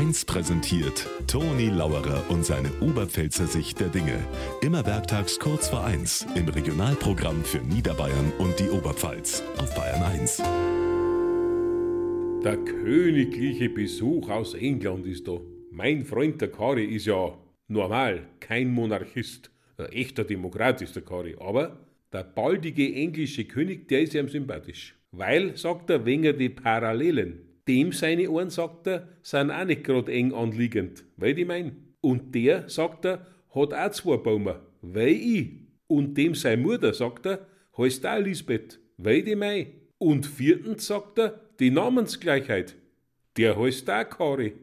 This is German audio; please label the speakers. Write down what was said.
Speaker 1: 1 präsentiert Toni Lauerer und seine Oberpfälzer Sicht der Dinge. Immer werktags kurz vor 1 im Regionalprogramm für Niederbayern und die Oberpfalz auf Bayern 1.
Speaker 2: Der königliche Besuch aus England ist da. Mein Freund der Kari ist ja normal kein Monarchist. Ein echter Demokrat ist der Kari. Aber der baldige englische König, der ist ihm sympathisch. Weil, sagt er, wegen die Parallelen. Dem seine Ohren, sagt er, sind auch nicht gerade eng anliegend. Weil ich mein. Und der, sagt er, hat auch zwei Baumer. Weil ich. Und dem seine Mutter, sagt er, heißt auch Lisbeth. Weil die mein. Und viertens, sagt er, die Namensgleichheit. Der heißt auch Kari.